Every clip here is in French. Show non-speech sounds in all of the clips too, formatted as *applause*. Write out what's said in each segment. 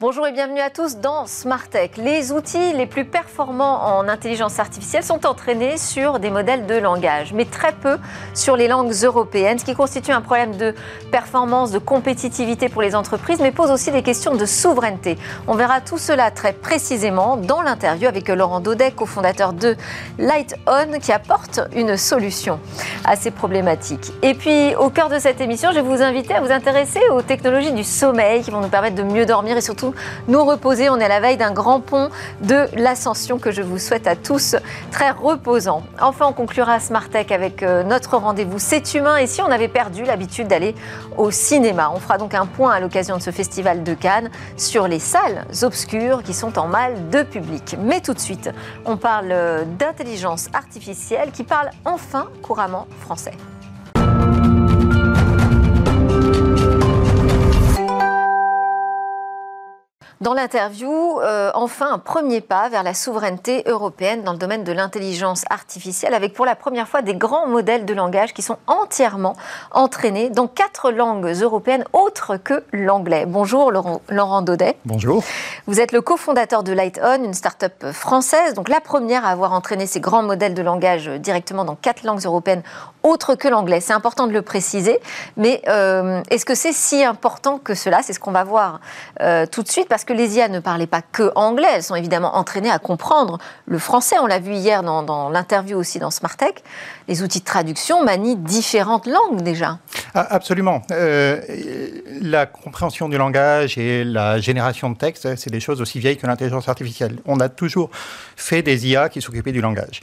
Bonjour et bienvenue à tous dans Smart Tech. Les outils les plus performants en intelligence artificielle sont entraînés sur des modèles de langage, mais très peu sur les langues européennes, ce qui constitue un problème de performance, de compétitivité pour les entreprises, mais pose aussi des questions de souveraineté. On verra tout cela très précisément dans l'interview avec Laurent Daudet, cofondateur de LightOn, qui apporte une solution à ces problématiques. Et puis, au cœur de cette émission, je vais vous inviter à vous intéresser aux technologies du sommeil qui vont nous permettre de mieux dormir et surtout nous reposer. On est à la veille d'un grand pont de l'ascension que je vous souhaite à tous très reposant. Enfin, on conclura Smart Tech avec euh, notre rendez-vous C'est humain. Et si on avait perdu l'habitude d'aller au cinéma, on fera donc un point à l'occasion de ce festival de Cannes sur les salles obscures qui sont en mal de public. Mais tout de suite, on parle euh, d'intelligence artificielle qui parle enfin couramment français. Dans l'interview, euh, enfin un premier pas vers la souveraineté européenne dans le domaine de l'intelligence artificielle, avec pour la première fois des grands modèles de langage qui sont entièrement entraînés dans quatre langues européennes autres que l'anglais. Bonjour Laurent, Laurent, Daudet. Bonjour. Vous êtes le cofondateur de LightOn, une start-up française, donc la première à avoir entraîné ces grands modèles de langage directement dans quatre langues européennes autres que l'anglais. C'est important de le préciser, mais euh, est-ce que c'est si important que cela? C'est ce qu'on va voir euh, tout de suite, parce que les IA ne parlaient pas que anglais, elles sont évidemment entraînées à comprendre le français. On l'a vu hier dans, l'interview aussi dans Smartech. Les outils de traduction manient différentes langues déjà. Ah, absolument. Euh, la compréhension du langage et la génération de texte, c'est des choses aussi vieilles que l'intelligence artificielle. On a toujours fait des IA qui s'occupaient du langage.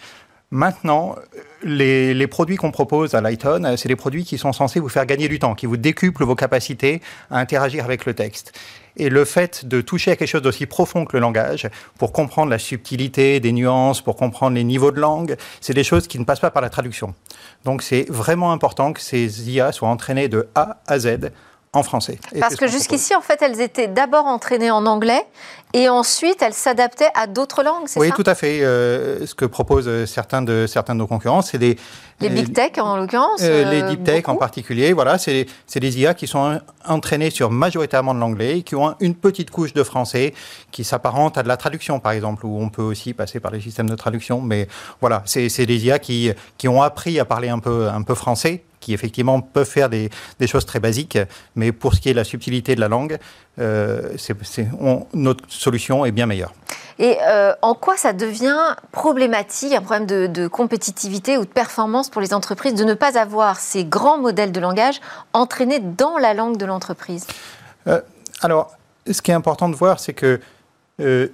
Maintenant, les, les produits qu'on propose à Lighton, c'est des produits qui sont censés vous faire gagner du temps, qui vous décuplent vos capacités à interagir avec le texte. Et le fait de toucher à quelque chose d'aussi profond que le langage, pour comprendre la subtilité des nuances, pour comprendre les niveaux de langue, c'est des choses qui ne passent pas par la traduction. Donc c'est vraiment important que ces IA soient entraînées de A à Z en français. Parce que jusqu'ici, en fait, elles étaient d'abord entraînées en anglais et ensuite elles s'adaptaient à d'autres langues, c'est oui, ça? Oui, tout à fait. Euh, ce que proposent certains de, certains de nos concurrents, c'est des... Les big tech, en l'occurrence euh, Les deep tech en particulier, voilà, c'est des IA qui sont entraînées sur majoritairement de l'anglais, qui ont une petite couche de français, qui s'apparente à de la traduction, par exemple, où on peut aussi passer par les systèmes de traduction. Mais voilà, c'est des IA qui, qui ont appris à parler un peu, un peu français, qui effectivement peuvent faire des, des, choses très basiques, mais pour ce qui est de la subtilité de la langue, euh, notre solution est bien meilleure. Et euh, en quoi ça devient problématique, un problème de, compétitivité ou de performance pour les entreprises de ne pas avoir ces grands modèles de langage entraînés dans la langue de l'entreprise? Euh, Alors, ce qui est important de voir, c'est que euh,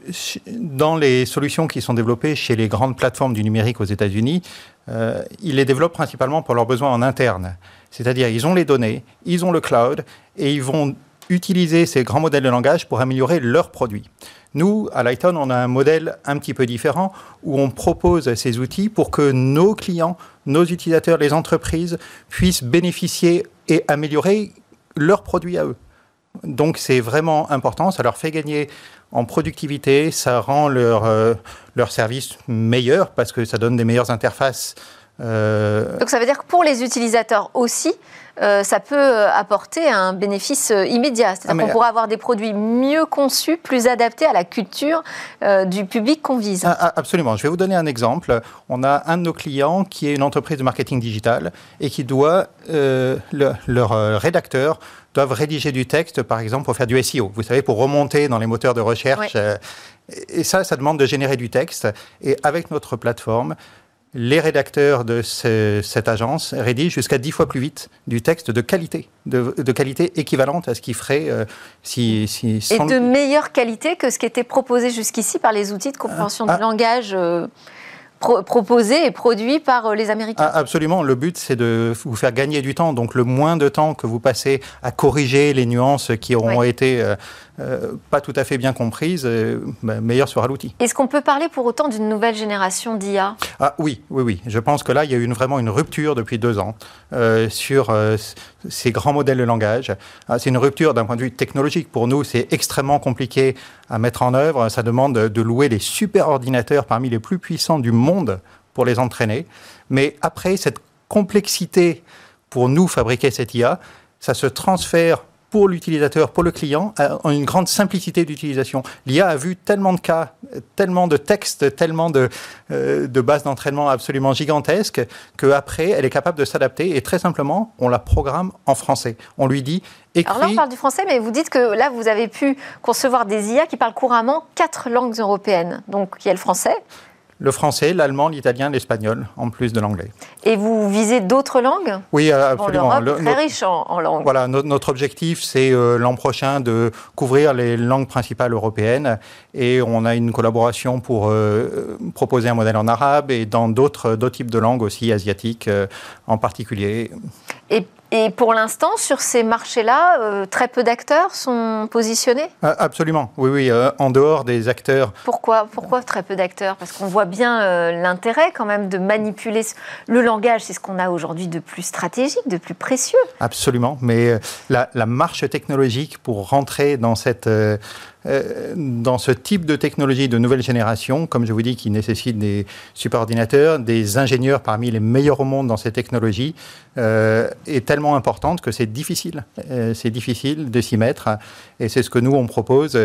dans les solutions qui sont développées chez les grandes plateformes du numérique aux États-Unis, euh, ils les développent principalement pour leurs besoins en interne. C'est-à-dire, ils ont les données, ils ont le cloud, et ils vont utiliser ces grands modèles de langage pour améliorer leurs produits. Nous, à Lighton, on a un modèle un petit peu différent où on propose ces outils pour que nos clients, nos utilisateurs, les entreprises puissent bénéficier et améliorer leurs produits à eux. Donc c'est vraiment important, ça leur fait gagner en productivité, ça rend leur, euh, leur service meilleur parce que ça donne des meilleures interfaces. Euh, Donc ça veut dire que pour les utilisateurs aussi, euh, ça peut apporter un bénéfice immédiat. C'est-à-dire ah, qu'on pourra avoir des produits mieux conçus, plus adaptés à la culture du public qu'on vise. Ah, ah, absolument. Je vais vous donner un exemple. On a un de nos clients qui est une entreprise de marketing digital et qui doit, leur rédacteur doivent rédiger du texte, par exemple, pour faire du SEO. Vous savez, pour remonter dans les moteurs de recherche. Euh, et ça, ça demande de générer du texte. Et avec notre plateforme, les rédacteurs de cette agence rédigent jusqu'à dix fois plus vite du texte de qualité, de, qualité équivalente à ce qu'ils ferait euh, si, si, Et de meilleure qualité que ce qui était proposé jusqu'ici par les outils de compréhension ah, du langage euh, proposé et produit par euh, les Américains. Ah, absolument. Le but, c'est de vous faire gagner du temps. Donc, le moins de temps que vous passez à corriger les nuances qui auront été euh, euh, pas tout à fait bien comprises, bah, meilleur sera l'outil. Est-ce qu'on peut parler pour autant d'une nouvelle génération d'IA Ah oui, oui, oui. Je pense que là, il y a eu une, vraiment une rupture depuis deux ans sur ces grands modèles de langage. Ah, c'est une rupture d'un point de vue technologique. Pour nous, c'est extrêmement compliqué à mettre en œuvre. Ça demande de louer les super ordinateurs parmi les plus puissants du monde pour les entraîner. Mais après, cette complexité pour nous fabriquer cette IA, ça se transfère pour l'utilisateur, pour le client, en une grande simplicité d'utilisation. L'IA a vu tellement de cas, tellement de textes, tellement de, euh, de bases d'entraînement absolument gigantesques, qu'après, elle est capable de s'adapter et très simplement, on la programme en français. On lui dit Écris... Alors là, on parle du français, mais vous dites que là, vous avez pu concevoir des IA qui parlent couramment quatre langues européennes. Donc, il y a le français, le français, l'allemand, l'italien, l'espagnol, en plus de l'anglais. Et vous visez d'autres langues Oui, euh, absolument. L'Europe très riche en, langues. Voilà, notre objectif, c'est euh, l'an prochain de couvrir les langues principales européennes. Et on a une collaboration pour euh, proposer un modèle en arabe et dans d'autres types de langues aussi, asiatiques en particulier. Et et pour l'instant, sur ces marchés-là, euh, très peu d'acteurs sont positionnés? Ah, Absolument, oui, oui, euh, en dehors des acteurs. Pourquoi, Pourquoi très peu d'acteurs? Parce qu'on voit bien euh, l'intérêt quand même de manipuler le langage, c'est ce qu'on a aujourd'hui de plus stratégique, de plus précieux. Absolument, mais la, la marche technologique pour rentrer dans cette euh, dans ce type de technologie de nouvelle génération, comme je vous dis, qui nécessite des superordinateurs, des ingénieurs parmi les meilleurs au monde dans ces technologies, euh, est tellement importante que c'est difficile. Euh, c'est difficile de s'y mettre. Et c'est ce que nous, on propose.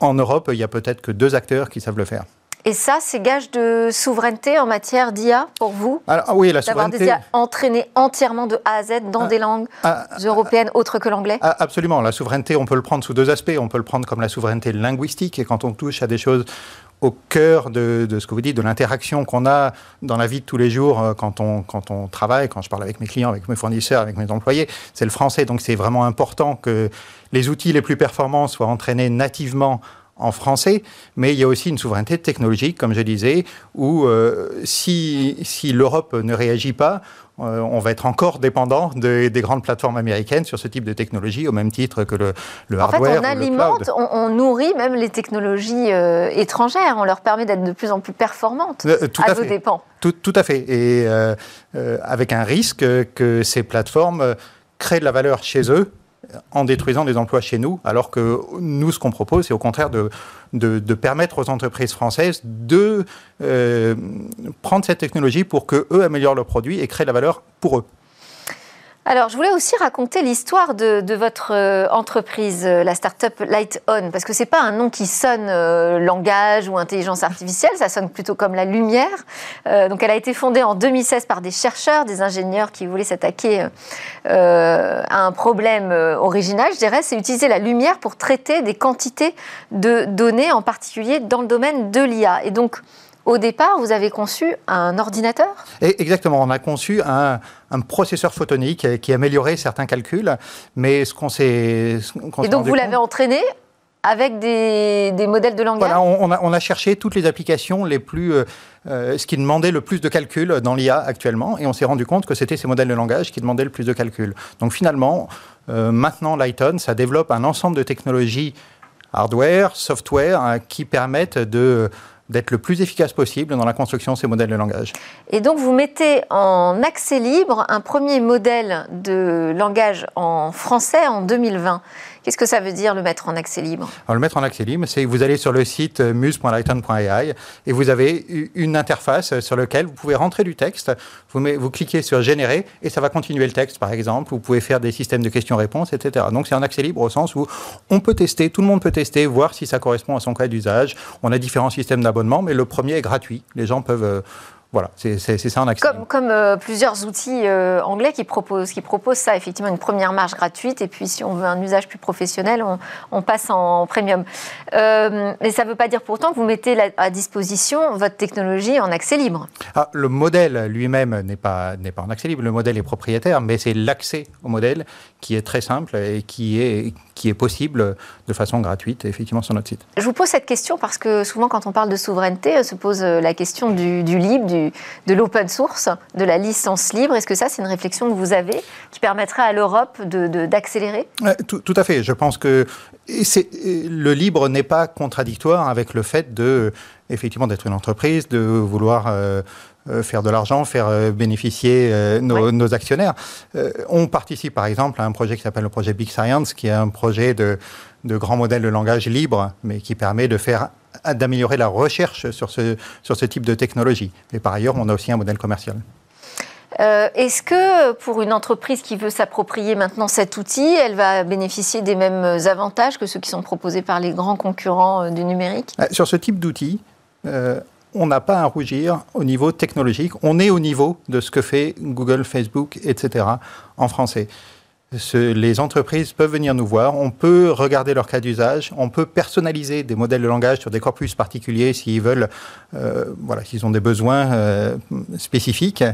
En Europe, il y a peut-être que deux acteurs qui savent le faire. Et ça, c'est gage de souveraineté en matière d'IA pour vous Alors, ah Oui, la souveraineté. D'avoir des IA entraînées entièrement de A à Z dans ah, des langues ah, européennes autres que l'anglais Absolument. La souveraineté, on peut le prendre sous deux aspects. On peut le prendre comme la souveraineté linguistique, et quand on touche à des choses au cœur de, ce que vous dites, de l'interaction qu'on a dans la vie de tous les jours euh, quand on, quand on travaille, quand je parle avec mes clients, avec mes fournisseurs, avec mes employés, c'est le français. Donc c'est vraiment important que les outils les plus performants soient entraînés nativement en français, mais il y a aussi une souveraineté technologique, comme je disais, où euh, si, si l'Europe ne réagit pas, euh, on va être encore dépendant des grandes plateformes américaines sur ce type de technologie, au même titre que le, le en hardware. Fait, on alimente, on, nourrit même les technologies euh, étrangères. On leur permet d'être de plus en plus performantes tout à, vos dépens. Tout, tout, à fait. Et avec un risque que ces plateformes créent de la valeur chez eux en détruisant des emplois chez nous, alors que nous, ce qu'on propose, c'est au contraire de, permettre aux entreprises françaises de euh, prendre cette technologie pour qu'eux améliorent leurs produits et créent de la valeur pour eux. Alors, je voulais aussi raconter l'histoire de, votre euh, entreprise, euh, la start-up Light On, parce que ce n'est pas un nom qui sonne euh, langage ou intelligence artificielle, ça sonne plutôt comme la lumière. donc, elle a été fondée en 2016 par des chercheurs, des ingénieurs qui voulaient s'attaquer à un problème original, je dirais, c'est utiliser la lumière pour traiter des quantités de données, en particulier dans le domaine de l'IA. Et donc, au départ, vous avez conçu un ordinateur? Exactement, on a conçu un, processeur photonique qui améliorait certains calculs, mais ce qu'on s'est... Et donc vous l'avez entraîné avec des, modèles de langage? Voilà, on, a, cherché toutes les applications les plus... Euh, euh, ce qui demandait le plus de calculs dans l'IA actuellement, et on s'est rendu compte que c'était ces modèles de langage qui demandaient le plus de calculs. Donc finalement, euh, maintenant, Lighton, ça développe un ensemble de technologies hardware, software, hein, qui permettent de d'être le plus efficace possible dans la construction de ces modèles de langage. Et donc vous mettez en accès libre un premier modèle de langage en français en 2020. Qu'est-ce que ça veut dire le mettre en accès libre? Le mettre en accès libre, c'est que vous allez sur le site muse.lighton.ai et vous avez une interface sur laquelle vous pouvez rentrer du texte, vous, cliquez sur générer et ça va continuer le texte par exemple. Vous pouvez faire des systèmes de questions-réponses, etc. Donc c'est en accès libre au sens où on peut tester, tout le monde peut tester, voir si ça correspond à son cas d'usage. On a différents systèmes d'abonnement, mais le premier est gratuit. Les gens peuvent euh, voilà, c'est ça en accès. Comme, comme euh, plusieurs outils euh, anglais qui proposent, qui proposent ça, effectivement, une première marge gratuite, et puis si on veut un usage plus professionnel, on, passe en, premium. Euh, mais ça ne veut pas dire pourtant que vous mettez à disposition votre technologie en accès libre. Ah, le modèle lui-même n'est pas, pas en accès libre, le modèle est propriétaire, mais c'est l'accès au modèle qui est très simple et qui est, qui est possible de façon gratuite, effectivement, sur notre site. Je vous pose cette question parce que souvent, quand on parle de souveraineté, se pose la question du, du libre, du de l'open source, de la licence libre. Est-ce que ça, c'est une réflexion que vous avez qui permettrait à l'Europe d'accélérer? De, tout, à fait. Je pense que le libre n'est pas contradictoire avec le fait de effectivement d'être une entreprise, de vouloir euh, faire de l'argent, faire bénéficier nos, actionnaires. on participe par exemple à un projet qui s'appelle le projet Big Science, qui est un projet de, de grands modèles de langage libre, mais qui permet de faire d'améliorer la recherche sur ce, sur ce type de technologie. Et par ailleurs, on a aussi un modèle commercial. Euh, est-ce que pour une entreprise qui veut s'approprier maintenant cet outil, elle va bénéficier des mêmes avantages que ceux qui sont proposés par les grands concurrents euh, du numérique? Euh, Sur ce type d'outil, on n'a pas à rougir au niveau technologique. On est au niveau de ce que fait Google, Facebook, etc. en français les entreprises peuvent venir nous voir, on peut regarder leur cas d'usage, on peut personnaliser des modèles de langage sur des corpus particuliers s'ils veulent, euh, voilà, s'ils ont des besoins euh, spécifiques.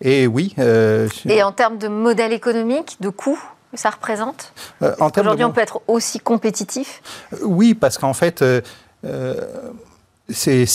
Et oui. Euh, Et en termes de modèle économique, de coûts ça représente? Aujourd'hui, on peut être aussi compétitif? Oui, parce qu'en fait, c'est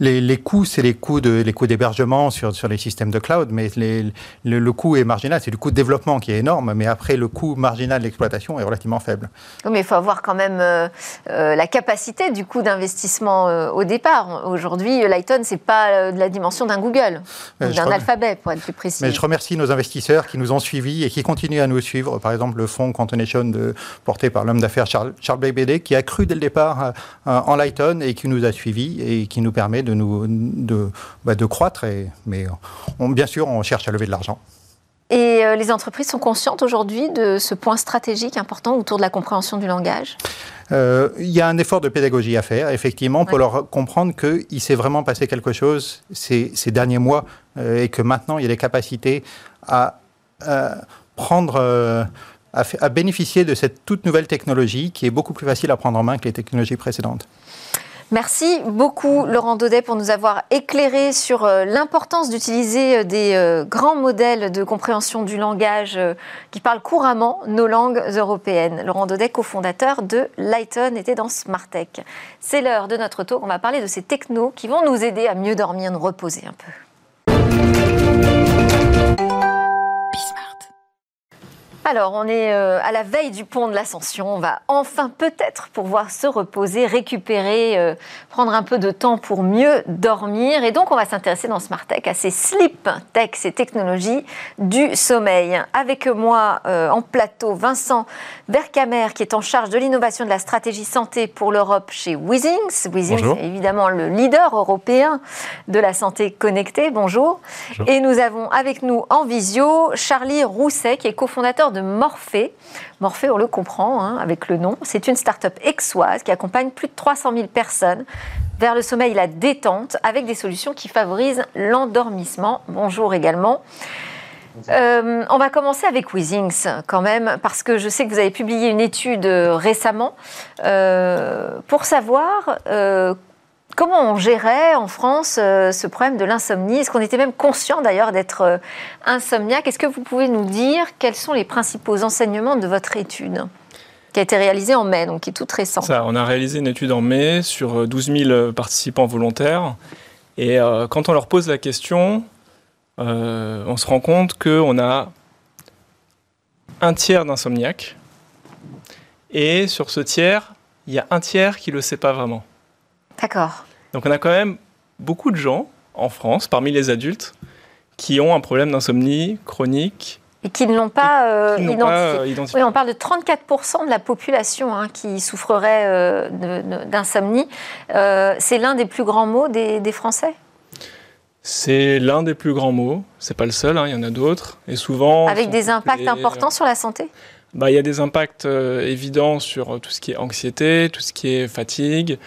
les, les, coûts, c'est les coûts de les coûts d'hébergement sur, sur les systèmes de cloud, mais les, le, coût est marginal. C'est le coût de développement qui est énorme, mais après le coût marginal d'exploitation est relativement faible. mais il faut avoir quand même euh, euh, la capacité du coût d'investissement euh, au départ. Aujourd'hui, Lighton, c'est pas de la dimension d'un Google, d'un alphabet pour être plus précis. Mais je remercie nos investisseurs qui nous ont suivis et qui continuent à nous suivre. Par exemple, le fonds Quantonation de, porté par l'homme d'affaires Charles, Charles qui a cru dès le départ en Lighton et qui nous a suivis et qui nous permet de, nous, de, bah, de croître. Et, mais on, bien sûr, on cherche à lever de l'argent. Et euh, les entreprises sont conscientes aujourd'hui de ce point stratégique important autour de la compréhension du langage? Euh, Il y a un effort de pédagogie à faire, effectivement, pour leur comprendre qu'il s'est vraiment passé quelque chose ces, ces derniers mois euh, et que maintenant il y a des capacités à, prendre. À, à bénéficier de cette toute nouvelle technologie qui est beaucoup plus facile à prendre en main que les technologies précédentes. Merci beaucoup Laurent Daudet pour nous avoir éclairé sur euh, l'importance d'utiliser euh, des euh, grands modèles de compréhension du langage qui parlent couramment nos langues européennes. Laurent Daudet, cofondateur de Lighton, était dans Smartech. C'est l'heure de notre tour. On va parler de ces technos qui vont nous aider à mieux dormir, nous reposer un peu. Alors, on est euh, à la veille du pont de l'Ascension. On va enfin peut-être pouvoir se reposer, récupérer, euh, prendre un peu de temps pour mieux dormir. Et donc, on va s'intéresser dans Smart Tech à ces sleep tech, ces technologies du sommeil. Avec moi euh, en plateau, Vincent Vercamer, qui est en charge de l'innovation de la stratégie santé pour l'Europe chez Withings. Withings est évidemment le leader européen de la santé connectée. Bonjour. Bonjour. Et nous avons avec nous en visio Charlie Rousset, qui est cofondateur de Morphée. Morphée, on le comprend hein, avec le nom. C'est une start-up exoise qui accompagne plus de 300 000 personnes vers le sommeil et la détente avec des solutions qui favorisent l'endormissement. Bonjour également. Euh, on va commencer avec Withings quand même, parce que je sais que vous avez publié une étude récemment euh, pour savoir euh, Comment on gérait en France euh, ce problème de l'insomnie? Est-ce qu'on était même conscient d'ailleurs d'être euh, insomniaque? Est-ce que vous pouvez nous dire quels sont les principaux enseignements de votre étude qui a été réalisée en mai, donc qui est toute récente? Ça, on a réalisé une étude en mai sur 12 euh, 000 participants volontaires. Et quand on leur pose la question, on se rend compte qu'on a un tiers d'insomniaques. Et sur ce tiers, il y a un tiers qui ne le sait pas vraiment. D'accord. Donc on a quand même beaucoup de gens en France, parmi les adultes, qui ont un problème d'insomnie chronique. Et qui ne l'ont pas, euh, euh, identifié. Oui, on parle de 34% de la population hein, qui souffrerait euh, d'insomnie. c'est l'un des plus grands maux des, Français? C'est l'un des plus grands maux. C'est pas le seul, hein, il y en a d'autres. Et souvent. Avec des impacts importants sur la santé? Bah, Il y a des impacts évidents sur tout ce qui est anxiété, tout ce qui est fatigue,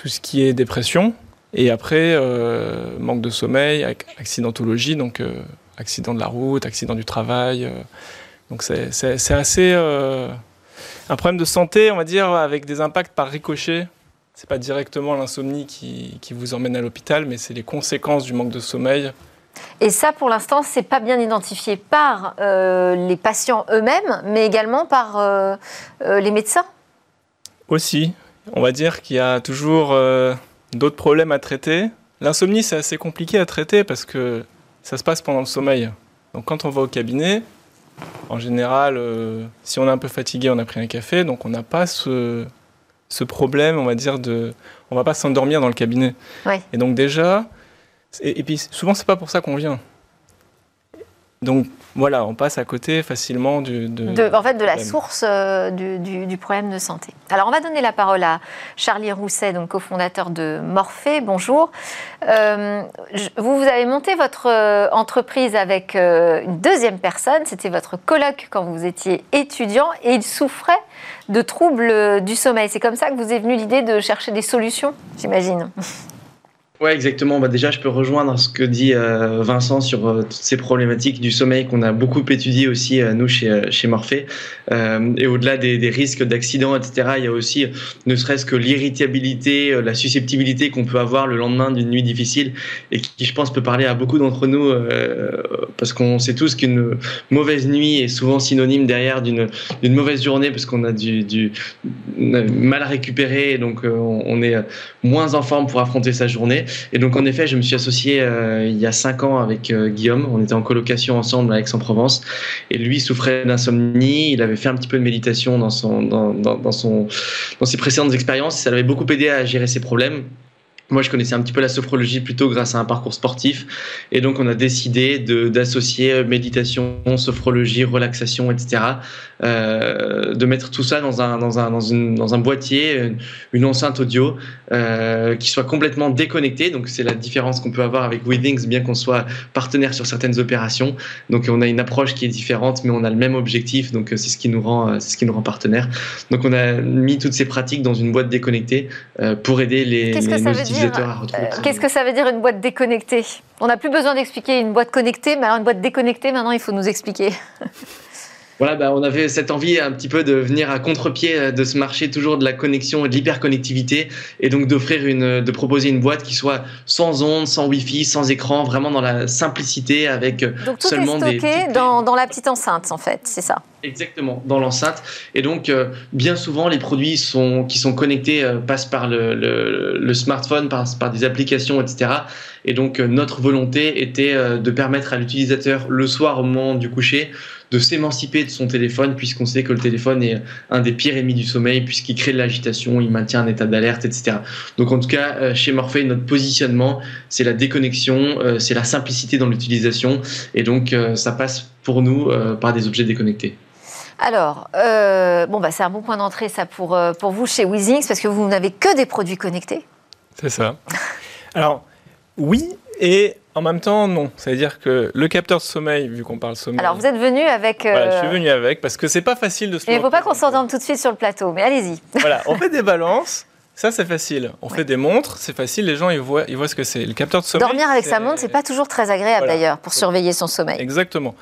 tout ce qui est dépression. Et après, euh, manque de sommeil, accidentologie, donc euh, accident de la route, accident du travail. Euh. donc c'est assez un problème de santé, on va dire, avec des impacts par ricochet. C'est pas directement l'insomnie qui, qui, vous emmène à l'hôpital, mais c'est les conséquences du manque de sommeil. Et ça, pour l'instant, c'est pas bien identifié par les patients eux-mêmes, mais également par les médecins? Aussi, on va dire qu'il y a toujours euh, d'autres problèmes à traiter. L'insomnie, c'est assez compliqué à traiter parce que ça se passe pendant le sommeil. Donc quand on va au cabinet, en général, euh, si on est un peu fatigué, on a pris un café, donc on n'a pas ce, problème, on va dire, de... On va pas s'endormir dans le cabinet. Et donc déjà, Et, et puis souvent, c'est pas pour ça qu'on vient. Donc voilà, on passe à côté facilement du, de, en fait, de la source euh, du, du, problème de santé. Alors on va donner la parole à Charlie Rousset, donc cofondateur de Morphée. Bonjour. Euh, vous, vous avez monté votre euh, entreprise avec une deuxième personne, c'était votre coloc quand vous étiez étudiant, et il souffrait de troubles du sommeil. C'est comme ça que vous est venue l'idée de chercher des solutions, j'imagine. *laughs* Ouais, exactement. Bah déjà, je peux rejoindre ce que dit euh, Vincent sur euh, toutes ces problématiques du sommeil qu'on a beaucoup étudié aussi euh, nous chez chez Morphée. Et au-delà des, risques d'accidents, etc., il y a aussi, ne serait-ce que l'irritabilité, la susceptibilité qu'on peut avoir le lendemain d'une nuit difficile et qui, je pense, peut parler à beaucoup d'entre nous parce qu'on sait tous qu'une mauvaise nuit est souvent synonyme derrière d'une mauvaise journée parce qu'on a du, du mal récupéré, donc on, est moins en forme pour affronter sa journée. Et donc, en effet, je me suis associé euh, il y a cinq ans avec euh, Guillaume. On était en colocation ensemble à Aix-en-Provence. Et lui souffrait d'insomnie. Il avait fait un petit peu de méditation dans, son, dans, dans, dans, son, dans ses précédentes expériences. Ça l'avait beaucoup aidé à gérer ses problèmes. Moi, je connaissais un petit peu la sophrologie plutôt grâce à un parcours sportif. Et donc, on a décidé d'associer méditation, sophrologie, relaxation, etc. Euh, de mettre tout ça dans un, dans un, dans une, dans un boîtier, une, enceinte audio euh, qui soit complètement déconnectée. Donc, c'est la différence qu'on peut avoir avec Withings, bien qu'on soit partenaire sur certaines opérations. Donc, on a une approche qui est différente, mais on a le même objectif. Donc, c'est ce qui nous rend, c'est ce qui nous rend partenaire. Donc, on a mis toutes ces pratiques dans une boîte déconnectée euh, pour aider les, les, qu'est-ce que ça veut dire une boîte déconnectée? On n'a plus besoin d'expliquer une boîte connectée, mais alors une boîte déconnectée, maintenant il faut nous expliquer. *laughs* voilà, bah, on avait cette envie un petit peu de venir à contre-pied euh, de ce marché toujours de la connexion et de l'hyperconnectivité, et donc d'offrir une, de proposer une boîte qui soit sans ondes, sans Wi-Fi, sans écran, vraiment dans la simplicité avec euh, donc, tout seulement est stocké des dans, dans la petite enceinte en fait, c'est ça? Exactement, dans l'enceinte. Et donc, euh, bien souvent, les produits sont, qui sont connectés euh, passent par le, le, le smartphone, par, par, des applications, etc. Et donc, euh, notre volonté était de permettre à l'utilisateur, le soir au moment du coucher, de s'émanciper de son téléphone, puisqu'on sait que le téléphone est un des pires ennemis du sommeil, puisqu'il crée de l'agitation, il maintient un état d'alerte, etc. Donc, en tout cas, chez Morphe, notre positionnement, c'est la déconnexion, c'est la simplicité dans l'utilisation. Et donc, ça passe pour nous par des objets déconnectés. Alors, euh, bon, bah, c'est un bon point d'entrée, ça, pour, euh, pour vous chez Weezings, parce que vous n'avez que des produits connectés. C'est ça. Alors, oui, et en même temps, non. C'est-à-dire que le capteur de sommeil, vu qu'on parle sommeil. Alors, vous êtes venu avec. Euh... Voilà, je suis venu avec, parce que c'est pas facile de se. Il ne faut pas qu'on s'entende tout de suite sur le plateau, mais allez-y. Voilà, on fait des *laughs* balances. Ça, c'est facile. On fait des montres, c'est facile, les gens, ils voient, ils voient ce que c'est. Le capteur de sommeil. Dormir avec sa montre, c'est pas toujours très agréable d'ailleurs, pour surveiller son sommeil. Exactement.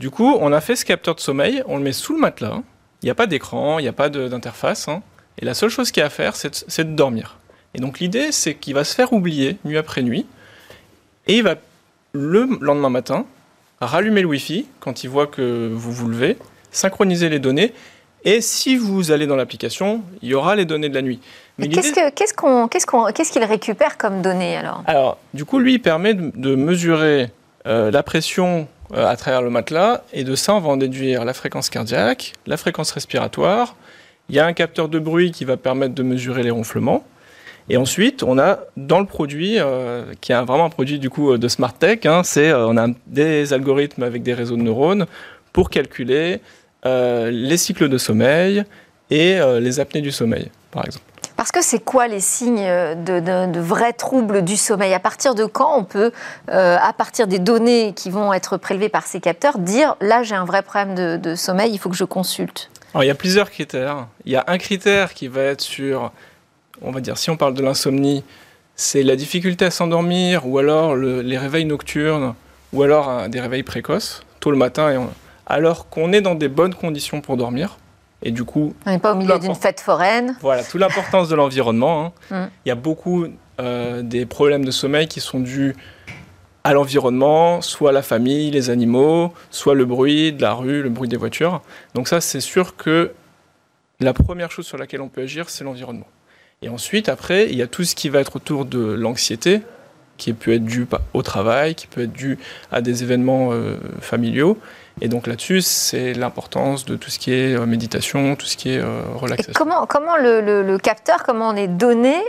Du coup, on a fait ce capteur de sommeil, on le met sous le matelas. Il n'y a pas d'écran, il n'y a pas d'interface. Hein. et la seule chose qu'il y a à faire, c'est de, dormir. Et donc l'idée, c'est qu'il va se faire oublier nuit après nuit. Et il va, le lendemain matin, rallumer le Wi-Fi quand il voit que vous vous levez, synchroniser les données. Et si vous allez dans l'application, il y aura les données de la nuit. Mais qu'est-ce qu'il récupère comme données alors? Alors, du coup, lui, il permet de, mesurer euh, la pression euh, à travers le matelas. Et de ça, on va en déduire la fréquence cardiaque, la fréquence respiratoire. Il y a un capteur de bruit qui va permettre de mesurer les ronflements. Et ensuite, on a dans le produit, euh, qui est vraiment un produit du coup de smart tech, hein, c'est on a des algorithmes avec des réseaux de neurones pour calculer euh, les cycles de sommeil et les apnées du sommeil, par exemple. Parce que c'est quoi les signes de, vrais troubles du sommeil? À partir de quand on peut, euh, à partir des données qui vont être prélevées par ces capteurs, dire là j'ai un vrai problème de, sommeil, il faut que je consulte? Alors, il y a plusieurs critères. Il y a un critère qui va être sur, on va dire, si on parle de l'insomnie, c'est la difficulté à s'endormir ou alors les réveils nocturnes ou alors des réveils précoces, tôt le matin, et alors qu'on est dans des bonnes conditions pour dormir. Et du coup, on n'est pas au milieu d'une fête foraine. Voilà, toute l'importance de l'environnement. Hein. *laughs* Mm. Il y a beaucoup euh, des problèmes de sommeil qui sont dus à l'environnement, soit la famille, les animaux, soit le bruit de la rue, le bruit des voitures. Donc ça, c'est sûr que la première chose sur laquelle on peut agir, c'est l'environnement. Et ensuite, après, il y a tout ce qui va être autour de l'anxiété, qui peut être dû au travail, qui peut être dû à des événements familiaux. Et donc là-dessus, c'est l'importance de tout ce qui est méditation, tout ce qui est relaxation. comment comment le, capteur, comment les données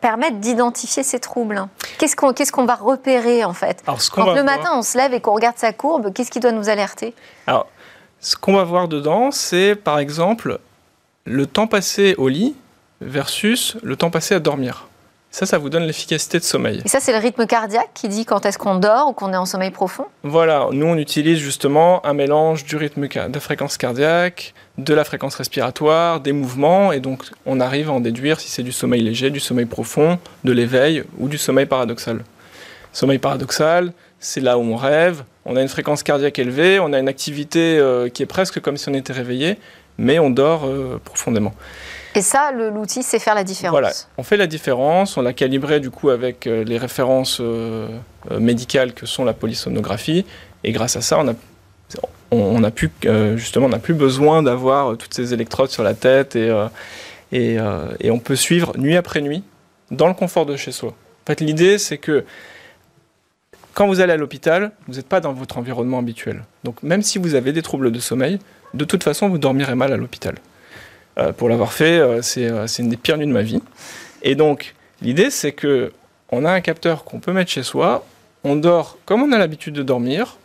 permettent d'identifier ces troubles? Qu'est-ce qu'on qu'est-ce qu'on va repérer en fait? Quand le matin on se lève et qu'on regarde sa courbe, qu'est-ce qui doit nous alerter? Alors, ce qu'on va voir dedans, c'est par exemple le temps passé au lit versus le temps passé à dormir. Ça, ça vous donne l'efficacité de sommeil. Et ça, c'est le rythme cardiaque qui dit quand est-ce qu'on dort ou qu'on est en sommeil profond? Voilà, nous, on utilise justement un mélange du rythme de fréquence cardiaque, de la fréquence respiratoire, des mouvements, et donc on arrive à en déduire si c'est du sommeil léger, du sommeil profond, de l'éveil ou du sommeil paradoxal. Sommeil paradoxal, c'est là où on rêve, on a une fréquence cardiaque élevée, on a une activité euh, qui est presque comme si on était réveillé, mais on dort euh, profondément. Et ça, l'outil sait faire la différence. Voilà, on fait la différence, on l'a calibré du coup avec euh, les références euh, médicales que sont la polysonographie, et grâce à ça, on a, on, justement, on n'a plus besoin d'avoir toutes ces électrodes sur la tête, et, et, on peut suivre nuit après nuit dans le confort de chez soi. En fait, l'idée, c'est que quand vous allez à l'hôpital, vous n'êtes pas dans votre environnement habituel. Donc même si vous avez des troubles de sommeil, de toute façon, vous dormirez mal à l'hôpital. Euh, pour l'avoir fait, euh, euh, c'est une des pires nuits de ma vie. Et donc, l'idée, c'est que on a un capteur qu'on peut mettre chez soi, on dort comme on a l'habitude de dormir,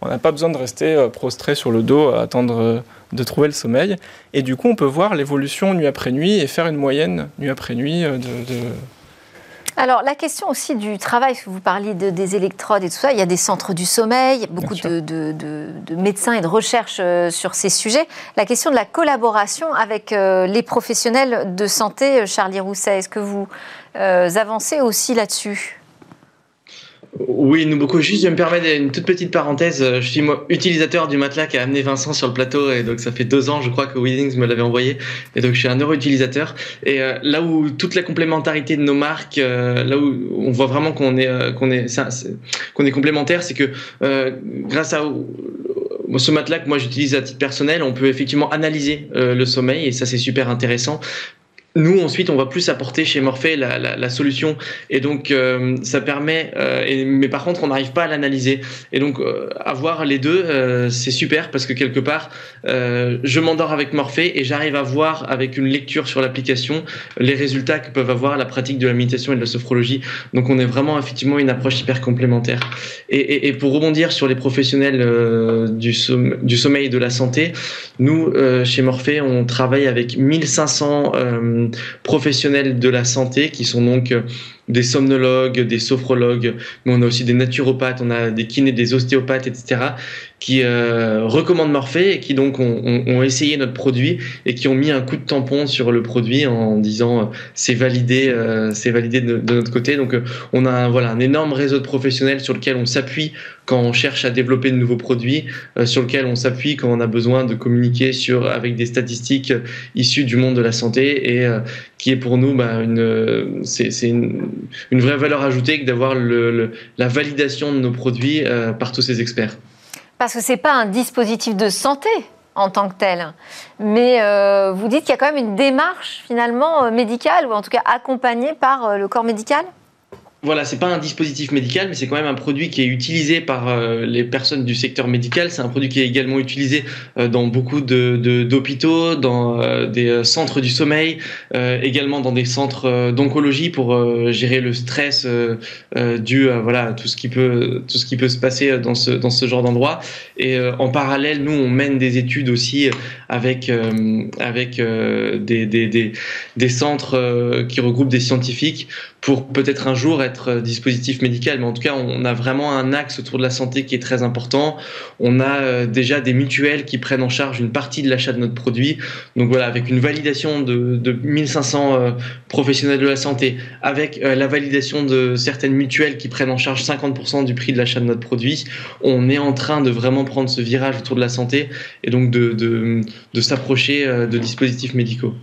on n'a pas besoin de rester prostré sur le dos à attendre de trouver le sommeil. Et du coup, on peut voir l'évolution nuit après nuit et faire une moyenne nuit après nuit de, alors, la question aussi du travail, vous parliez de, des électrodes et tout ça, il y a des centres du sommeil, beaucoup de, médecins et de recherches euh, sur ces sujets. La question de la collaboration avec euh, les professionnels de santé, euh, Charlie Rousset, est-ce que vous avancez aussi là-dessus? Oui, nous beaucoup. Juste, je me permettre une toute petite parenthèse. Euh, je suis moi, utilisateur du matelas qui a amené Vincent sur le plateau et donc ça fait deux ans, je crois, que Weedings me l'avait envoyé. Et donc je suis un heureux utilisateur. Et euh, là où toute la complémentarité de nos marques, euh, là où on voit vraiment qu'on est qu'on est, qu'on est complémentaire, c'est que grâce à ce matelas que moi j'utilise à titre personnel, on peut effectivement analyser le sommeil et ça c'est super intéressant nous ensuite on va plus apporter chez Morphée la, la, la solution. Et donc euh, ça permet euh, mais par contre on n'arrive pas à l'analyser. Et donc euh, avoir les deux c'est super parce que quelque part je m'endors avec Morphée et j'arrive à voir avec une lecture sur l'application les résultats que peuvent avoir la pratique de la méditation et de la sophrologie. Donc on est vraiment effectivement une approche hyper complémentaire. Et, et, et pour rebondir sur les professionnels du, du sommeil et de la santé nous chez Morphée on travaille avec 1500 professionnels de la santé qui sont donc euh, des somnologues, des sophrologues, mais on a aussi des naturopathes, on a des kinés, des ostéopathes, etc., qui euh, recommandent Morphée et qui donc ont, ont, essayé notre produit et qui ont mis un coup de tampon sur le produit en disant euh, c'est validé, euh, c'est validé de, notre côté. Donc on a un, voilà un énorme réseau de professionnels sur lequel on s'appuie quand on cherche à développer de nouveaux produits, sur lequel on s'appuie quand on a besoin de communiquer sur avec des statistiques issues du monde de la santé et qui est pour nous bah, une c'est une, une, vraie valeur ajoutée que d'avoir le, la validation de nos produits par tous ces experts. Parce que ce n'est pas un dispositif de santé en tant que tel. Mais euh, vous dites qu'il y a quand même une démarche finalement euh, médicale, ou en tout cas accompagnée par euh, le corps médical? Voilà, c'est pas un dispositif médical, mais c'est quand même un produit qui est utilisé par euh, les personnes du secteur médical. C'est un produit qui est également utilisé euh, dans beaucoup d'hôpitaux, dans euh, des centres du sommeil, également dans des centres d'oncologie pour gérer le stress dû à voilà tout ce qui peut tout ce qui peut se passer dans ce dans ce genre d'endroit. Et en parallèle, nous on mène des études aussi avec avec des, des, des, des centres qui regroupent des scientifiques pour peut-être un jour être euh, dispositif médical, mais en tout cas, on a vraiment un axe autour de la santé qui est très important. On a euh, déjà des mutuelles qui prennent en charge une partie de l'achat de notre produit. Donc voilà, avec une validation de, de 1500 euh, professionnels de la santé, avec la validation de certaines mutuelles qui prennent en charge 50% du prix de l'achat de notre produit, on est en train de vraiment prendre ce virage autour de la santé et donc de s'approcher de dispositifs médicaux.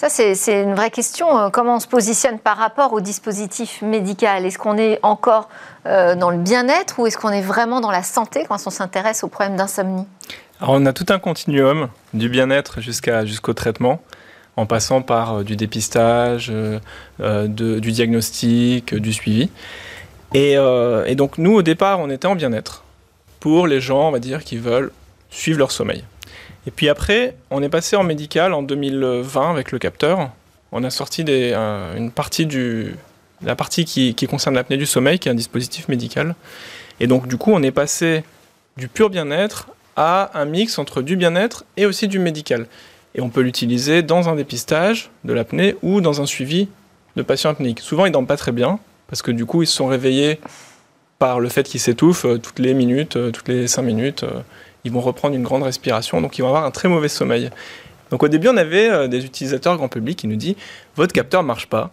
Ça, c'est une vraie question. Euh, comment on se positionne par rapport au dispositif médical? Est-ce qu'on est encore euh, dans le bien-être ou est-ce qu'on est vraiment dans la santé quand on s'intéresse aux problèmes d'insomnie? On a tout un continuum du bien-être jusqu'au traitement en passant par euh, du dépistage, du diagnostic, du suivi. Et, et donc nous, au départ, on était en bien-être pour les gens, on va dire, qui veulent suivre leur sommeil. Et puis après, on est passé en médical en 2020 avec le capteur. On a sorti des, une partie du, la partie qui, qui concerne l'apnée du sommeil, qui est un dispositif médical. Et donc du coup, on est passé du pur bien-être à un mix entre du bien-être et aussi du médical. Et on peut l'utiliser dans un dépistage de l'apnée ou dans un suivi de patients apnéiques. Souvent, ils dorment pas très bien parce que du coup, ils se sont réveillés par le fait qu'ils s'étouffent euh, toutes les minutes, euh, toutes les cinq minutes. Euh, ils vont reprendre une grande respiration, donc ils vont avoir un très mauvais sommeil. Donc au début, on avait des utilisateurs grand public qui nous disent votre capteur marche pas.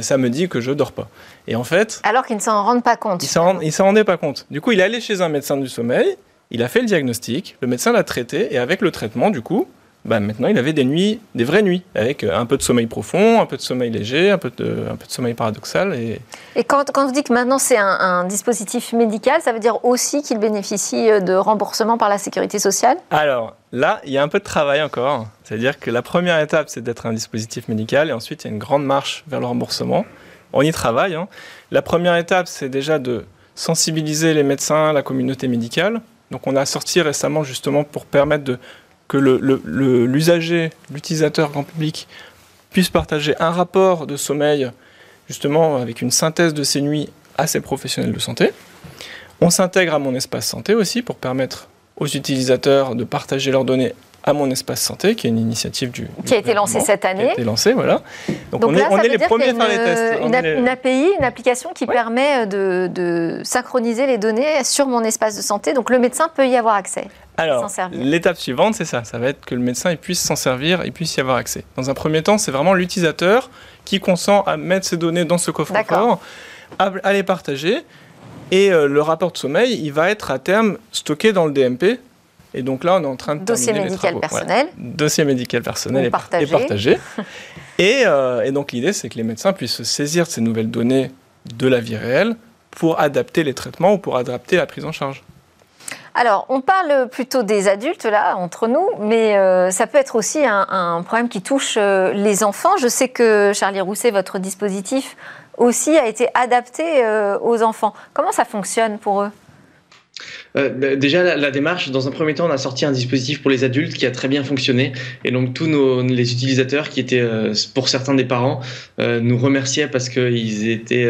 ça me dit que je dors pas. Et en fait, alors qu'ils ne s'en rendent pas compte. Ils s'en rendaient pas compte. Du coup, il est allé chez un médecin du sommeil. Il a fait le diagnostic. Le médecin l'a traité et avec le traitement, du coup, bah, maintenant il avait des nuits, des vraies nuits, avec euh, un peu de sommeil profond, un peu de sommeil léger, un peu de, un peu de sommeil paradoxal. Et, et quand, quand vous dites que maintenant c'est un, dispositif médical, ça veut dire aussi qu'il bénéficie euh, de remboursement par la sécurité sociale? Alors là, il y a un peu de travail encore. C'est-à-dire que la première étape, c'est d'être un dispositif médical, et ensuite il y a une grande marche vers le remboursement. On y travaille. Hein. La première étape, c'est déjà de sensibiliser les médecins, la communauté médicale. Donc on a sorti récemment justement pour permettre de que l'usager, l'utilisateur grand public puisse partager un rapport de sommeil, justement avec une synthèse de ses nuits à ses professionnels de santé. On s'intègre à mon espace santé aussi pour permettre aux utilisateurs de partager leurs données à mon espace santé, qui est une initiative du. Qui a été lancée cette année. Qui a été lancée, voilà. Donc, on, est, on est, les premiers à faire les tests. Une, une, API, une application qui permet de, de, synchroniser les données sur mon espace de santé. Donc le médecin peut y avoir accès. Alors, l'étape suivante, c'est ça. Ça va être que le médecin puisse s'en servir et puisse y avoir accès. Dans un premier temps, c'est vraiment l'utilisateur qui consent à mettre ses données dans ce coffre-fort, à, les partager. Et euh, le rapport de sommeil, il va être à terme stocké dans le DMP. Et donc là, on est en train de Dossier médical personnel. Dossier médical personnel et partagé. Et, euh, et, donc l'idée, c'est que les médecins puissent se saisir de ces nouvelles données de la vie réelle pour adapter les traitements ou pour adapter la prise en charge. Alors, on parle plutôt des adultes, là, entre nous, mais euh, ça peut être aussi un, problème qui touche euh, les enfants. Je sais que, Charlie Rousset, votre dispositif aussi a été adapté euh, aux enfants. Comment ça fonctionne pour eux? Euh, déjà, la, démarche, dans un premier temps, on a sorti un dispositif pour les adultes qui a très bien fonctionné. Et donc, tous nos, les utilisateurs, qui étaient euh, pour certains des parents, euh, nous remerciaient parce qu'ils étaient,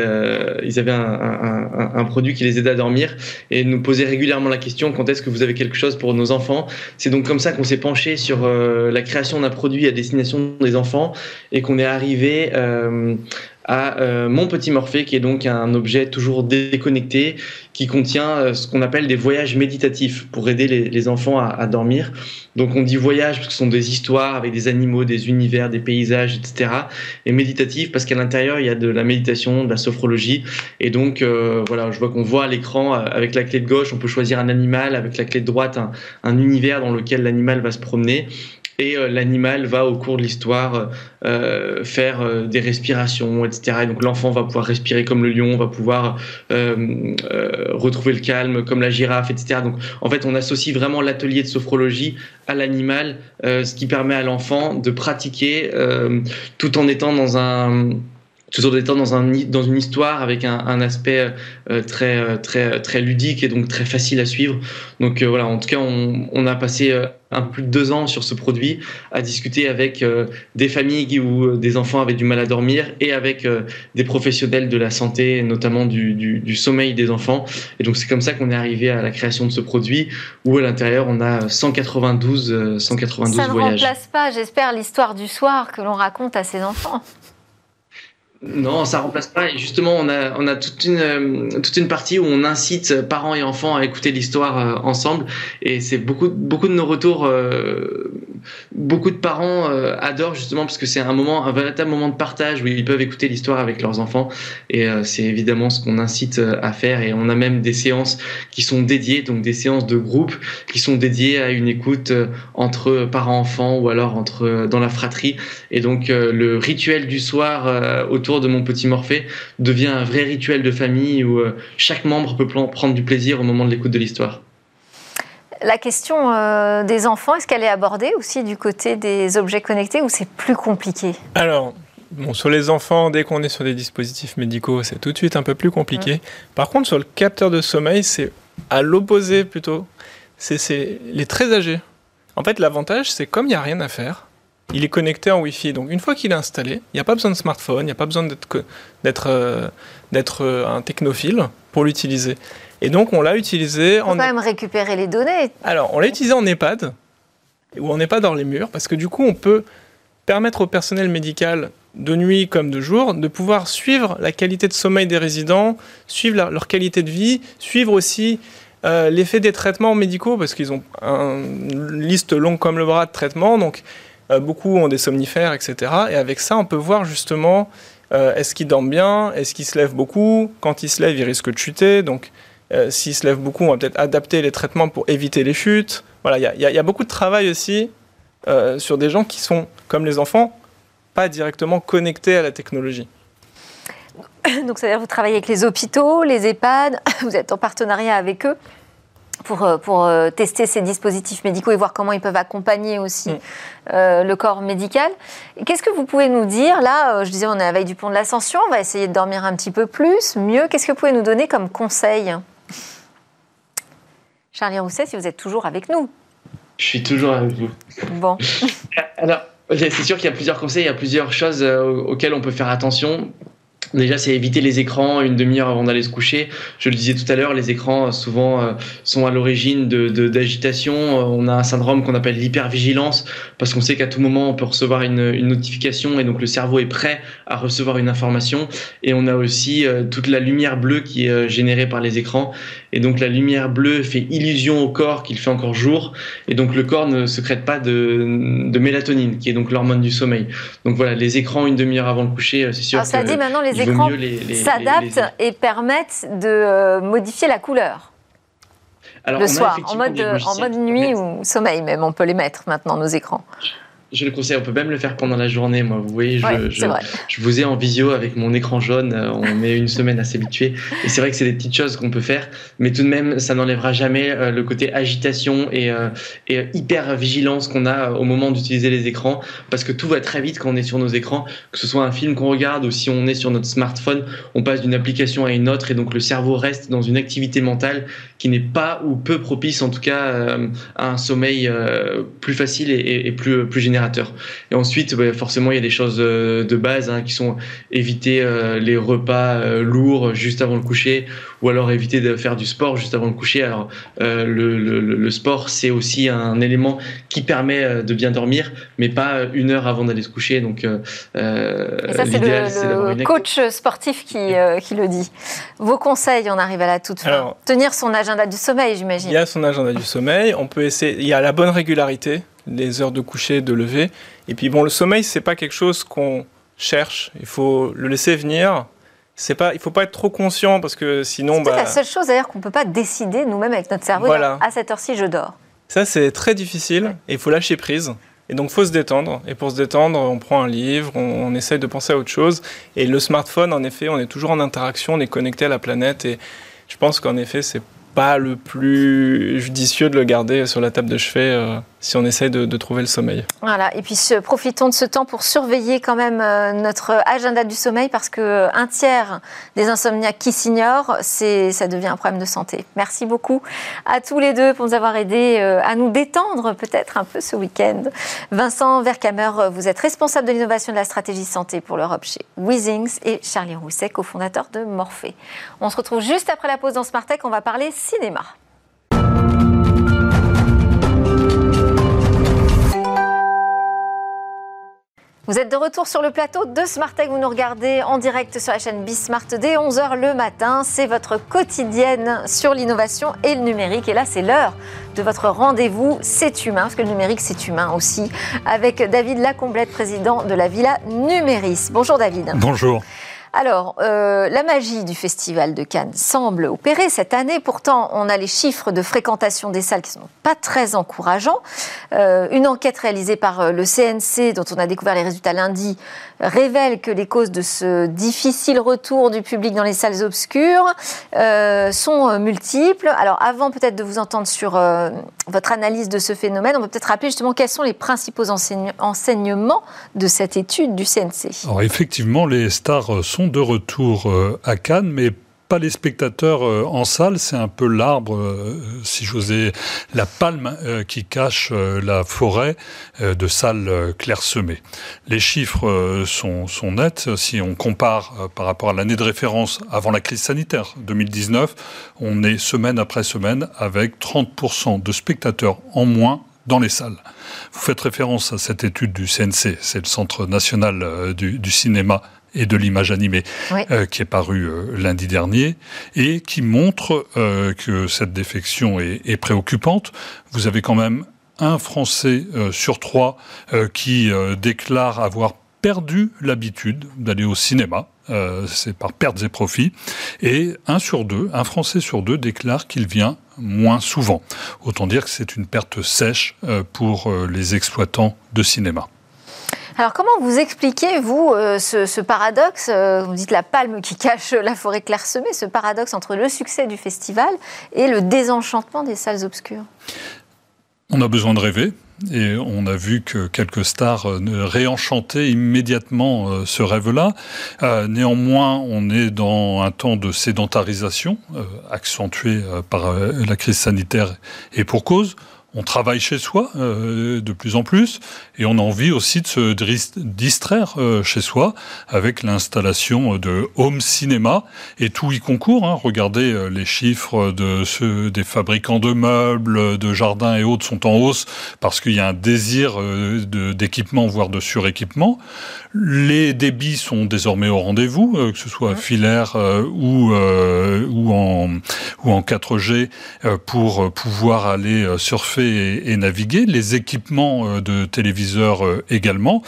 ils avaient un, un, un, produit qui les aidait à dormir et nous posaient régulièrement la question quand est-ce que vous avez quelque chose pour nos enfants? C'est donc comme ça qu'on s'est penché sur la création d'un produit à destination des enfants et qu'on est arrivé à euh, mon petit Morphée, qui est donc un objet toujours déconnecté, qui contient euh, ce qu'on appelle des voyages méditatifs pour aider les, enfants à, dormir. Donc on dit voyage parce que ce sont des histoires avec des animaux, des univers, des paysages, etc. Et méditatif parce qu'à l'intérieur il y a de la méditation, de la sophrologie. Et donc euh, voilà, je vois qu'on voit à l'écran avec la clé de gauche, on peut choisir un animal, avec la clé de droite un univers dans lequel l'animal va se promener et euh, l'animal va au cours de l'histoire euh, faire euh, des respirations, etc. Et donc l'enfant va pouvoir respirer comme le lion, va pouvoir retrouver le calme comme la girafe, etc. Donc en fait, on associe vraiment l'atelier de sophrologie à l'animal, ce qui permet à l'enfant de pratiquer tout en étant dans un en étant dans, un, dans une histoire avec un, un aspect très, très, très ludique et donc très facile à suivre. Donc voilà, en tout cas, on, on a passé un peu plus de deux ans sur ce produit, à discuter avec euh, des familles où euh, des enfants avaient du mal à dormir et avec euh, des professionnels de la santé, notamment du, du, sommeil des enfants. Et donc c'est comme ça qu'on est arrivé à la création de ce produit, où à l'intérieur on a 192, 192 ça voyages. Ça ne remplace pas, j'espère, l'histoire du soir que l'on raconte à ses enfants. Non, ça remplace pas. Et justement, on a, on a toute, une, euh, toute une partie où on incite parents et enfants à écouter l'histoire euh, ensemble. Et c'est beaucoup, beaucoup de nos retours. Euh, beaucoup de parents adorent justement parce que c'est un moment, un véritable moment de partage où ils peuvent écouter l'histoire avec leurs enfants. Et c'est évidemment ce qu'on incite à faire. Et on a même des séances qui sont dédiées, donc des séances de groupe qui sont dédiées à une écoute entre parents-enfants ou alors entre dans la fratrie. Et donc le rituel du soir autour de mon petit Morphée devient un vrai rituel de famille où euh, chaque membre peut prendre du plaisir au moment de l'écoute de l'histoire. La question euh, des enfants, est-ce qu'elle est abordée aussi du côté des objets connectés ou c'est plus compliqué? Alors, Bon, sur les enfants, dès qu'on est sur des dispositifs médicaux, c'est tout de suite un peu plus compliqué. Mmh. Par contre, sur le capteur de sommeil, c'est à l'opposé plutôt. C'est les très âgés. En fait, l'avantage, c'est comme il n'y a rien à faire, il est connecté en Wi-Fi. Donc une fois qu'il est installé, il n'y a pas besoin de smartphone, il n'y a pas besoin d'être euh, euh, un technophile pour l'utiliser. Et donc on l'a utilisé en... quand même récupérer les données. Alors on l'a utilisé en EHPAD, où on n'est pas dans les murs, parce que du coup on peut permettre au personnel médical de nuit comme de jour, de pouvoir suivre la qualité de sommeil des résidents, suivre leur qualité de vie, suivre aussi euh, l'effet des traitements médicaux, parce qu'ils ont une liste longue comme le bras de traitements, donc beaucoup ont des somnifères, etc. Et avec ça, on peut voir justement euh, est-ce qu'ils dorment bien, est-ce qu'ils se lèvent beaucoup, quand ils se lèvent, ils risquent de chuter, donc s'ils se lèvent beaucoup, on va peut-être adapter les traitements pour éviter les chutes. Voilà, il y, a beaucoup de travail aussi sur des gens qui sont, comme les enfants, pas directement connectés à la technologie. Donc, c'est-à-dire vous travaillez avec les hôpitaux, les EHPAD, *laughs* vous êtes en partenariat avec eux pour, euh, pour euh, tester ces dispositifs médicaux et voir comment ils peuvent accompagner aussi mm. euh, le corps médical. Qu'est-ce que vous pouvez nous dire Là, je disais, on est à la veille du pont de l'Ascension, on va essayer de dormir un petit peu plus, mieux. Qu'est-ce que vous pouvez nous donner comme conseil? Charlie Rousset, si vous êtes toujours avec nous. Je suis toujours avec vous. Bon. *laughs* Alors, c'est sûr qu'il y a plusieurs conseils, il y a plusieurs choses auxquelles on peut faire attention. Déjà, c'est éviter les écrans une demi-heure avant d'aller se coucher. Je le disais tout à l'heure, les écrans euh, souvent euh, sont à l'origine de, d'agitation. Euh, on a un syndrome qu'on appelle l'hypervigilance parce qu'on sait qu'à tout moment on peut recevoir une, une, notification et donc le cerveau est prêt à recevoir une information. Et on a aussi toute la lumière bleue qui est générée par les écrans. Et donc la lumière bleue fait illusion au corps qu'il fait encore jour. Et donc le corps ne secrète pas de, de mélatonine, qui est donc l'hormone du sommeil. Donc voilà, les écrans une demi-heure avant le coucher, c'est sûr. Alors, ça dit maintenant les les écrans s'adaptent et permettent de euh, modifier la couleur. le soir, en mode, en mode nuit ou sommeil même, on peut les mettre maintenant, nos écrans. Je le conseille, on peut même le faire pendant la journée. Moi, vous voyez, je, je, vous ai en visio avec mon écran jaune. Euh, on est une semaine à s'habituer. Et c'est vrai que c'est des petites choses qu'on peut faire, mais tout de même, ça n'enlèvera jamais euh, le côté agitation et, euh, et hyper vigilance qu'on a au moment d'utiliser les écrans, parce que tout va très vite quand on est sur nos écrans, que ce soit un film qu'on regarde ou si on est sur notre smartphone, on passe d'une application à une autre et donc le cerveau reste dans une activité mentale qui n'est pas ou peu propice, en tout cas, à un sommeil plus facile et, et plus plus général et ensuite, bah, forcément, il y a des choses euh, de base hein, qui sont éviter euh, les repas euh, lourds juste avant le coucher, ou alors éviter de faire du sport juste avant le coucher. Alors, le, sport, c'est aussi un élément qui permet de bien dormir, mais pas une heure avant d'aller se coucher. Donc, et ça, c'est le, coach sportif qui, qui, le dit. Vos conseils, on arrive à la toute fin. Tenir son agenda du sommeil, j'imagine. Il y a son agenda du sommeil. On peut essayer. Il y a la bonne régularité les heures de coucher, de lever. Et puis bon, le sommeil, c'est pas quelque chose qu'on cherche. Il faut le laisser venir. C'est pas, il faut pas être trop conscient parce que sinon. C'est bah... la seule chose d'ailleurs qu'on peut pas décider nous-mêmes avec notre cerveau. Voilà. À cette heure-ci, je dors. Ça, c'est très difficile et il faut lâcher prise. Et donc, faut se détendre. Et pour se détendre, on prend un livre, on, on, essaye de penser à autre chose. Et le smartphone, en effet, on est toujours en interaction, on est connecté à la planète. Et je pense qu'en effet, c'est pas le plus judicieux de le garder sur la table de chevet euh, si on essaye de, trouver le sommeil. Voilà, et puis profitons de ce temps pour surveiller quand même euh, notre agenda du sommeil parce que euh, un tiers des insomniaques qui s'ignorent, ça devient un problème de santé. Merci beaucoup à tous les deux pour nous avoir aidés à nous détendre peut-être un peu ce week-end. Vincent Verkamer, vous êtes responsable de l'innovation de la stratégie santé pour l'Europe chez Weezings et Charlie Rousset, cofondateur de Morphée. On se retrouve juste après la pause dans Smart Tech, on va parler cinéma. Vous êtes de retour sur le plateau de Tech. Vous nous regardez en direct sur la chaîne Bismart dès 11h le matin. C'est votre quotidienne sur l'innovation et le numérique. Et là, c'est l'heure de votre rendez-vous C'est humain, parce que le numérique, c'est humain aussi, avec David Lacomblette, président de la Villa Numéris. Bonjour David. Bonjour. Alors, euh, la magie du Festival de Cannes semble opérer cette année. Pourtant, on a les chiffres de fréquentation des salles qui ne sont pas très encourageants. Euh, une enquête réalisée par euh, le CNC, dont on a découvert les résultats lundi, révèle que les causes de ce difficile retour du public dans les salles obscures sont multiples. Alors, avant peut-être de vous entendre sur votre analyse de ce phénomène, on peut peut-être rappeler justement quels sont les principaux enseignements de cette étude du CNC. Alors, effectivement, les stars sont de retour euh, à Cannes, mais pas les spectateurs euh, en salle, c'est un peu l'arbre, euh, si j'osais, la palme qui cache la forêt de salles clairsemées. Les chiffres sont, nets. Si on compare par rapport à l'année de référence avant la crise sanitaire 2019, on est semaine après semaine avec 30% de spectateurs en moins dans les salles. Vous faites référence à cette étude du CNC, c'est le Centre national du cinéma et de l'image animée, euh, qui est paru euh, lundi dernier, et qui montre euh, que cette défection est, est, préoccupante. Vous avez quand même un Français sur trois qui déclare avoir perdu l'habitude d'aller au cinéma. c'est par pertes et profits. Et un sur deux, un Français sur deux déclare qu'il vient moins souvent. Autant dire que c'est une perte sèche pour les exploitants de cinéma. Alors comment vous expliquez, vous, euh, ce, paradoxe, euh, vous dites la palme qui cache la forêt clairsemée, ce paradoxe entre le succès du festival et le désenchantement des salles obscures? On a besoin de rêver. Et on a vu que quelques stars euh, réenchantaient immédiatement ce rêve-là. néanmoins, on est dans un temps de sédentarisation, accentué par la crise sanitaire et pour cause on travaille chez soi euh, de plus en plus et on a envie aussi de se distraire euh, chez soi avec l'installation de home cinéma et tout y concourt. Hein. Regardez euh, les chiffres de ceux des fabricants de meubles, de jardins et autres sont en hausse parce qu'il y a un désir d'équipement voire de suréquipement. Les débits sont désormais au rendez-vous, que ce soit filaire ou ou en ou en 4G pour pouvoir aller surfer et, naviguer, les équipements euh, de téléviseurs euh, également.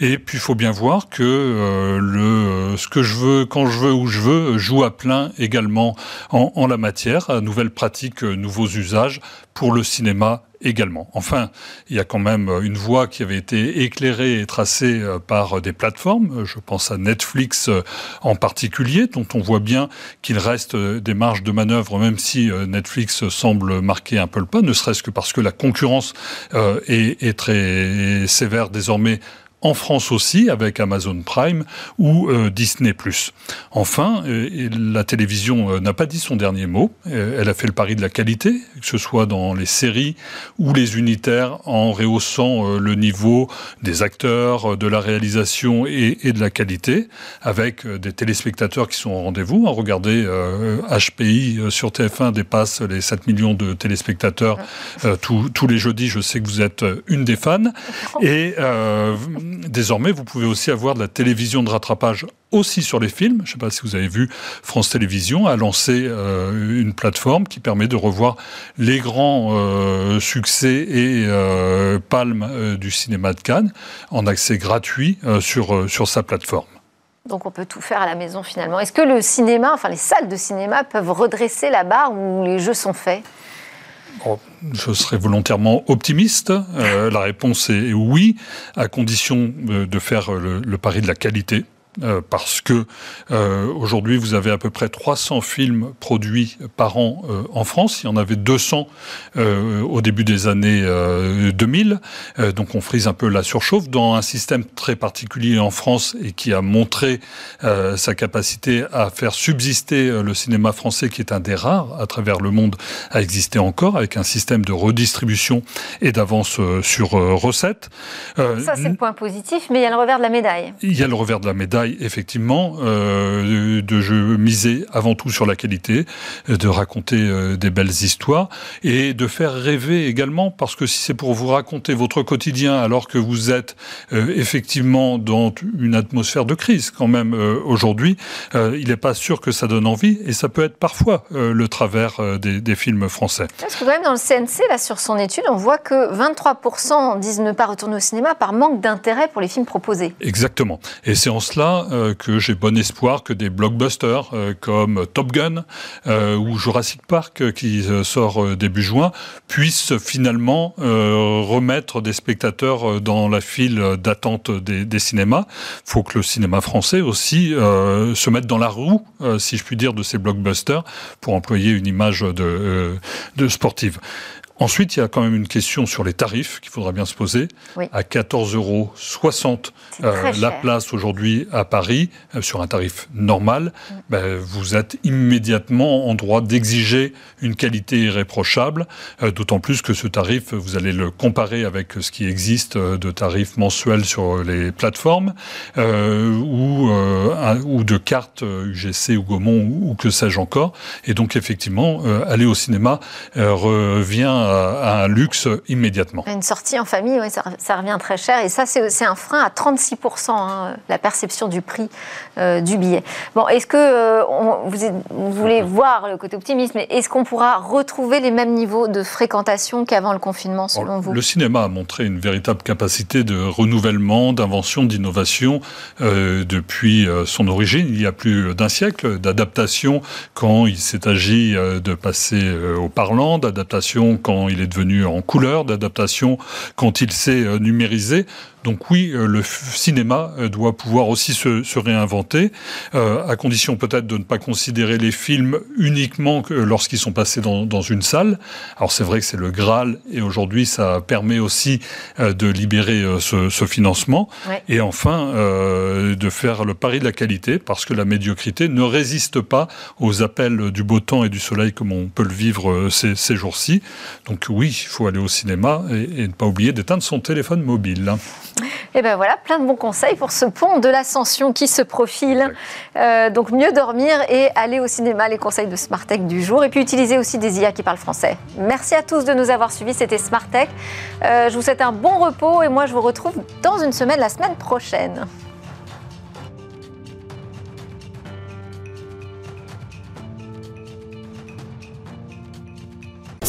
Et puis il faut bien voir que euh, le ce que je veux, quand je veux, où je veux, joue à plein également en, en la matière, nouvelles pratiques, nouveaux usages pour le cinéma également. Enfin, il y a quand même une voie qui avait été éclairée et tracée euh, par des plateformes. Je pense à Netflix euh, en particulier, dont on voit bien qu'il reste euh, des marges de manœuvre, même si Netflix semble marquer un peu le pas, ne serait-ce que parce que la concurrence est, est très sévère désormais en France aussi avec Amazon Prime ou euh, Disney+. Enfin, euh, la télévision euh, n'a pas dit son dernier mot. elle a fait le pari de la qualité, que ce soit dans les séries ou les unitaires, en rehaussant le niveau des acteurs, de la réalisation et, de la qualité, avec des téléspectateurs qui sont au rendez-vous. Regardez, HPI sur TF1 dépasse les 7 millions de téléspectateurs tous, les jeudis. Je sais que vous êtes une des fans. *laughs* Et désormais, vous pouvez aussi avoir de la télévision de rattrapage aussi sur les films. Je ne sais pas si vous avez vu, France Télévisions a lancé euh, une plateforme qui permet de revoir les grands euh, succès et euh, palmes du cinéma de Cannes en accès gratuit sur, sur sa plateforme. Donc on peut tout faire à la maison finalement. Est-ce que le cinéma, enfin les salles de cinéma peuvent redresser la barre où les jeux sont faits? Je serais volontairement optimiste. Euh, la réponse est oui, à condition euh, de faire le pari de la qualité. Euh, parce que euh, aujourd'hui vous avez à peu près 300 films produits par an euh, en France. Il y en avait 200 au début des années 2000. donc on frise un peu la surchauffe dans un système très particulier en France et qui a montré sa capacité à faire subsister le cinéma français, qui est un des rares à travers le monde à exister encore, avec un système de redistribution et d'avance sur recettes. Ça c'est le point positif, mais il y a le revers de la médaille. Il y a le revers de la médaille effectivement, euh, de, miser avant tout sur la qualité, de raconter euh, des belles histoires et de faire rêver également, parce que si c'est pour vous raconter votre quotidien alors que vous êtes euh, effectivement dans une atmosphère de crise quand même aujourd'hui, il n'est pas sûr que ça donne envie et ça peut être parfois le travers des, des, films français. Parce que quand même dans le CNC, là, sur son étude, on voit que 23% disent ne pas retourner au cinéma par manque d'intérêt pour les films proposés. Exactement. Et c'est en cela là que j'ai bon espoir que des blockbusters comme Top Gun ou Jurassic Park qui sort début juin puissent finalement remettre des spectateurs dans la file d'attente des, cinémas. Il faut que le cinéma français aussi se mette dans la roue, si je puis dire, de ces blockbusters pour employer une image de sportive. Ensuite, il y a quand même une question sur les tarifs qu'il faudra bien se poser. À 14,60 euros euh, la place aujourd'hui à Paris, euh, sur un tarif normal, ben, vous êtes immédiatement en droit d'exiger une qualité irréprochable, euh, d'autant plus que ce tarif, vous allez le comparer avec ce qui existe de tarifs mensuels sur les plateformes ou, ou de cartes UGC ou Gaumont ou, ou que sais-je encore. Et donc, effectivement, aller au cinéma revient à un luxe immédiatement. Une sortie en famille, oui, ça, revient très cher. Et ça, c'est un frein à 36%, hein, la perception du prix euh, du billet. Bon, est-ce que euh, vous, voulez voir le côté optimiste, mais est-ce qu'on pourra retrouver les mêmes niveaux de fréquentation qu'avant le confinement, selon vous? Le cinéma a montré une véritable capacité de renouvellement, d'invention, d'innovation euh, depuis son origine, il y a plus d'un siècle, d'adaptation quand il s'est agi de passer au parlant, d'adaptation quand il est devenu en couleur, d'adaptation quand il s'est euh, numérisé. Donc oui, euh, le cinéma euh, doit pouvoir aussi se, réinventer, euh, à condition peut-être de ne pas considérer les films uniquement lorsqu'ils sont passés dans, une salle. Alors c'est vrai que c'est le Graal, et aujourd'hui ça permet aussi de libérer ce, financement. Et enfin, de faire le pari de la qualité, parce que la médiocrité ne résiste pas aux appels du beau temps et du soleil comme on peut le vivre ces, jours-ci. Donc oui, il faut aller au cinéma et, et ne pas oublier d'éteindre son téléphone mobile. Et ben voilà, plein de bons conseils pour ce pont de l'ascension qui se profile. Euh, donc mieux dormir et aller au cinéma, les conseils de Smartech du jour. Et puis utiliser aussi des IA qui parlent français. Merci à tous de nous avoir suivis, c'était Smartech. Euh, je vous souhaite un bon repos et moi je vous retrouve dans une semaine, la semaine prochaine.